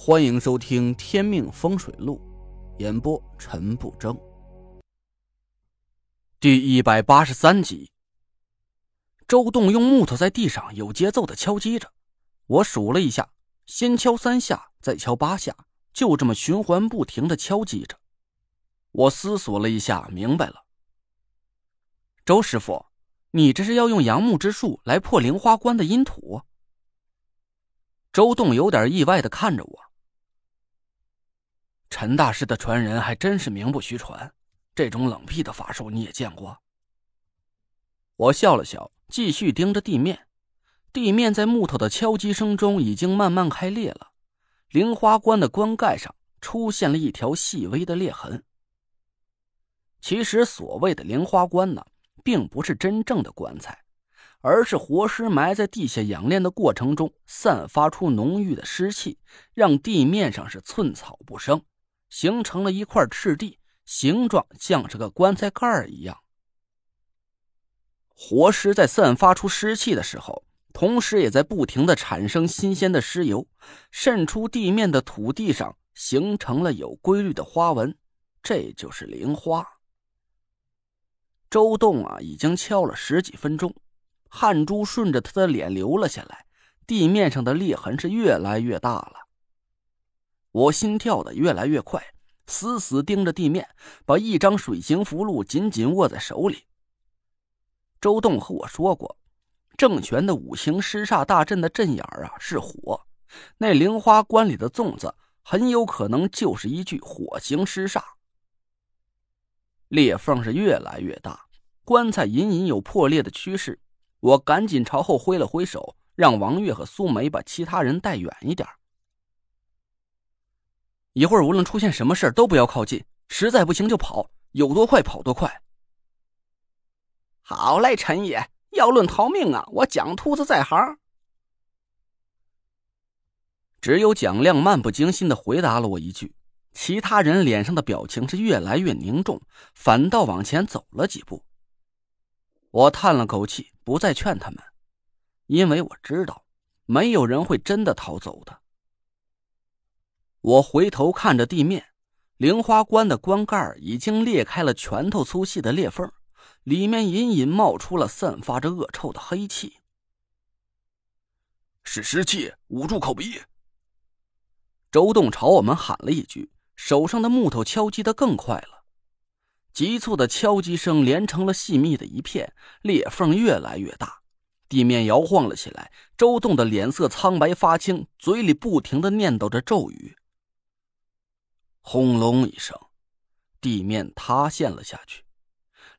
欢迎收听《天命风水录》，演播陈不争。第一百八十三集。周栋用木头在地上有节奏的敲击着，我数了一下，先敲三下，再敲八下，就这么循环不停的敲击着。我思索了一下，明白了。周师傅，你这是要用杨木之术来破灵花关的阴土？周栋有点意外的看着我。陈大师的传人还真是名不虚传，这种冷僻的法术你也见过。我笑了笑，继续盯着地面。地面在木头的敲击声中已经慢慢开裂了，灵花棺的棺盖上出现了一条细微的裂痕。其实所谓的灵花棺呢，并不是真正的棺材，而是活尸埋在地下养炼的过程中散发出浓郁的湿气，让地面上是寸草不生。形成了一块赤地，形状像是个棺材盖儿一样。活尸在散发出湿气的时候，同时也在不停的产生新鲜的尸油，渗出地面的土地上，形成了有规律的花纹，这就是灵花。周栋啊，已经敲了十几分钟，汗珠顺着他的脸流了下来，地面上的裂痕是越来越大了。我心跳的越来越快，死死盯着地面，把一张水形符箓紧紧握在手里。周栋和我说过，郑权的五行尸煞大阵的阵眼啊是火，那灵花棺里的粽子很有可能就是一具火形尸煞。裂缝是越来越大，棺材隐隐有破裂的趋势。我赶紧朝后挥了挥手，让王月和苏梅把其他人带远一点。一会儿无论出现什么事都不要靠近，实在不行就跑，有多快跑多快。好嘞，陈爷，要论逃命啊，我蒋秃子在行。只有蒋亮漫不经心的回答了我一句，其他人脸上的表情是越来越凝重，反倒往前走了几步。我叹了口气，不再劝他们，因为我知道，没有人会真的逃走的。我回头看着地面，灵花棺的棺盖已经裂开了拳头粗细的裂缝，里面隐隐冒出了散发着恶臭的黑气。是湿气，捂住口鼻。周栋朝我们喊了一句，手上的木头敲击的更快了，急促的敲击声连成了细密的一片，裂缝越来越大。地面摇晃了起来，周栋的脸色苍白发青，嘴里不停的念叨着咒语。轰隆一声，地面塌陷了下去，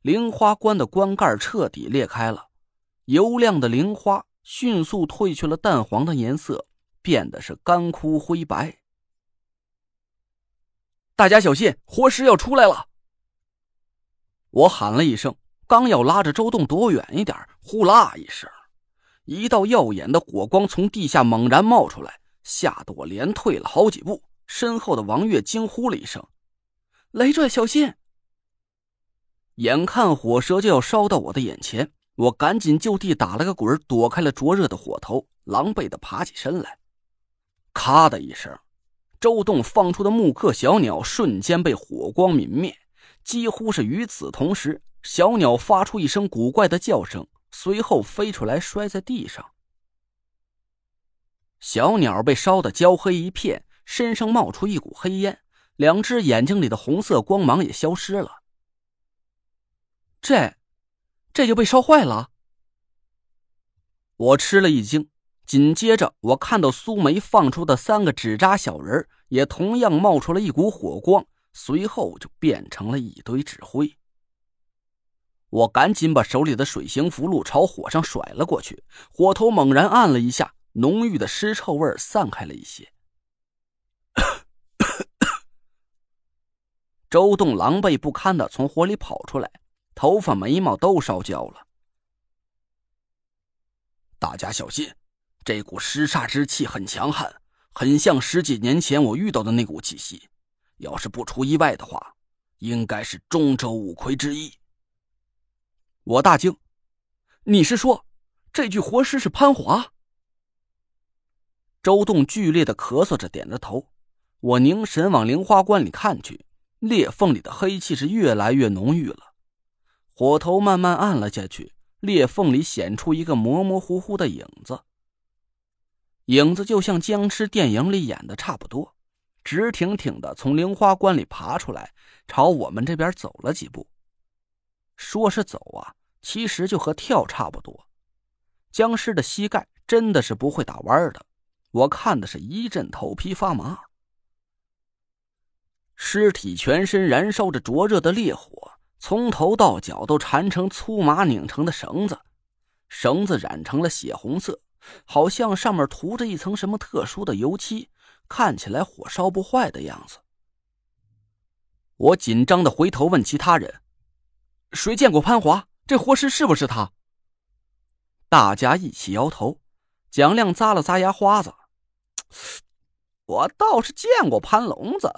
灵花棺的棺盖彻底裂开了，油亮的灵花迅速褪去了淡黄的颜色，变得是干枯灰白。大家小心，活尸要出来了！我喊了一声，刚要拉着周栋躲远一点，呼啦一声，一道耀眼的火光从地下猛然冒出来，吓得我连退了好几步。身后的王月惊呼了一声：“雷拽，小心！”眼看火舌就要烧到我的眼前，我赶紧就地打了个滚，躲开了灼热的火头，狼狈的爬起身来。咔的一声，周栋放出的木刻小鸟瞬间被火光泯灭。几乎是与此同时，小鸟发出一声古怪的叫声，随后飞出来，摔在地上。小鸟被烧得焦黑一片。身上冒出一股黑烟，两只眼睛里的红色光芒也消失了。这，这就被烧坏了。我吃了一惊，紧接着我看到苏梅放出的三个纸扎小人也同样冒出了一股火光，随后就变成了一堆纸灰。我赶紧把手里的水形符箓朝火上甩了过去，火头猛然按了一下，浓郁的尸臭味散开了一些。周栋狼狈不堪的从火里跑出来，头发眉毛都烧焦了。大家小心，这股尸煞之气很强悍，很像十几年前我遇到的那股气息。要是不出意外的话，应该是中州五魁之一。我大惊：“你是说，这具活尸是潘华？”周栋剧烈的咳嗽着，点着头。我凝神往灵花棺里看去，裂缝里的黑气是越来越浓郁了。火头慢慢暗了下去，裂缝里显出一个模模糊糊的影子。影子就像僵尸电影里演的差不多，直挺挺的从灵花棺里爬出来，朝我们这边走了几步。说是走啊，其实就和跳差不多。僵尸的膝盖真的是不会打弯的，我看的是一阵头皮发麻。尸体全身燃烧着灼热的烈火，从头到脚都缠成粗麻拧成的绳子，绳子染成了血红色。好像上面涂着一层什么特殊的油漆，看起来火烧不坏的样子。我紧张的回头问其他人：“谁见过潘华？这活尸是不是他？”大家一起摇头。蒋亮咂了咂牙花子：“ 我倒是见过潘龙子，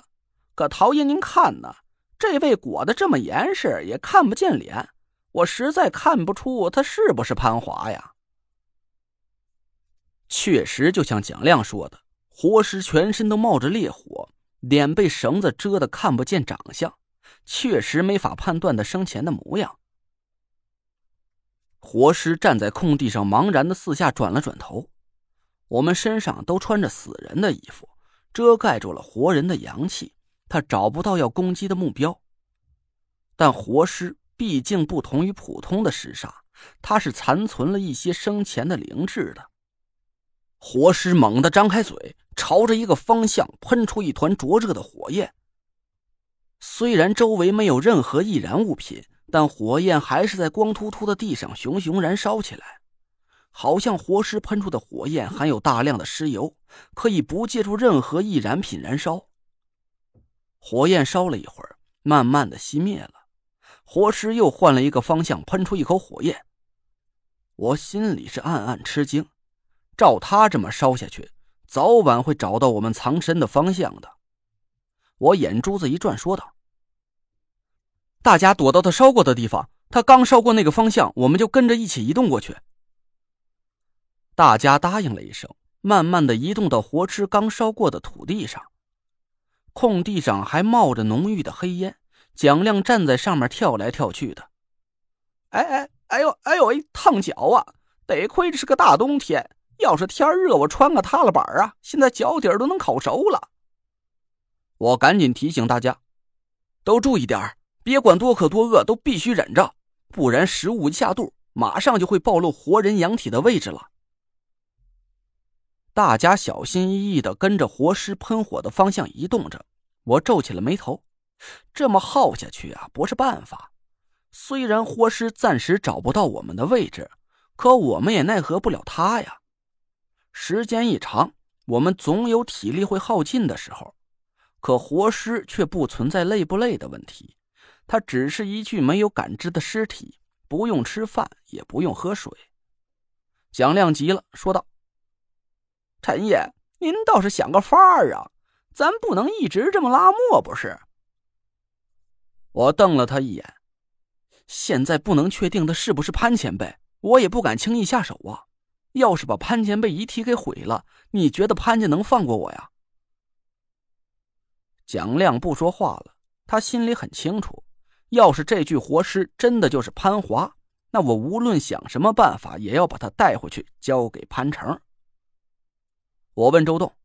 可陶爷您看呢？这位裹得这么严实，也看不见脸，我实在看不出他是不是潘华呀。”确实，就像蒋亮说的，活尸全身都冒着烈火，脸被绳子遮得看不见长相，确实没法判断他生前的模样。活尸站在空地上，茫然的四下转了转头。我们身上都穿着死人的衣服，遮盖住了活人的阳气，他找不到要攻击的目标。但活尸毕竟不同于普通的尸煞，它是残存了一些生前的灵智的。活尸猛地张开嘴，朝着一个方向喷出一团灼热的火焰。虽然周围没有任何易燃物品，但火焰还是在光秃秃的地上熊熊燃烧起来，好像活尸喷出的火焰含有大量的尸油，可以不借助任何易燃品燃烧。火焰烧了一会儿，慢慢的熄灭了。活尸又换了一个方向喷出一口火焰，我心里是暗暗吃惊。照他这么烧下去，早晚会找到我们藏身的方向的。我眼珠子一转，说道：“大家躲到他烧过的地方，他刚烧过那个方向，我们就跟着一起移动过去。”大家答应了一声，慢慢的移动到活尸刚烧过的土地上。空地上还冒着浓郁的黑烟，蒋亮站在上面跳来跳去的。哎哎哎呦哎呦喂，烫脚啊！得亏这是个大冬天。要是天热，我穿个踏了板啊，现在脚底都能烤熟了。我赶紧提醒大家，都注意点别管多渴多饿，都必须忍着，不然食物一下肚，马上就会暴露活人阳体的位置了。大家小心翼翼的跟着活尸喷火的方向移动着，我皱起了眉头，这么耗下去啊，不是办法。虽然活尸暂时找不到我们的位置，可我们也奈何不了他呀。时间一长，我们总有体力会耗尽的时候，可活尸却不存在累不累的问题，它只是一具没有感知的尸体，不用吃饭，也不用喝水。蒋亮急了，说道：“陈爷，您倒是想个法儿啊！咱不能一直这么拉磨，不是？”我瞪了他一眼，现在不能确定他是不是潘前辈，我也不敢轻易下手啊。要是把潘前辈遗体给毁了，你觉得潘家能放过我呀？蒋亮不说话了，他心里很清楚，要是这具活尸真的就是潘华，那我无论想什么办法，也要把他带回去交给潘成。我问周栋：“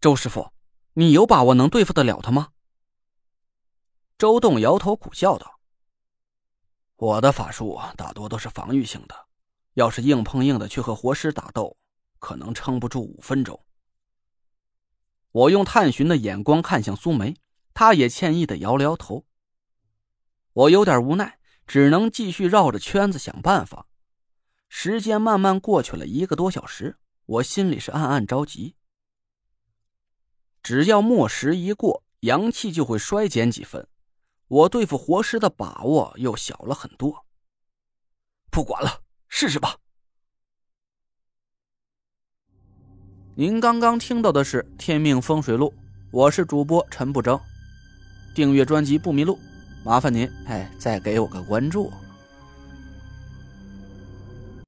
周师傅，你有把握能对付得了他吗？”周栋摇头苦笑道：“我的法术大多都是防御性的。”要是硬碰硬的去和活尸打斗，可能撑不住五分钟。我用探寻的眼光看向苏梅，她也歉意的摇了摇头。我有点无奈，只能继续绕着圈子想办法。时间慢慢过去了一个多小时，我心里是暗暗着急。只要末时一过，阳气就会衰减几分，我对付活尸的把握又小了很多。不管了。试试吧。您刚刚听到的是《天命风水录》，我是主播陈不争。订阅专辑不迷路，麻烦您哎再给我个关注。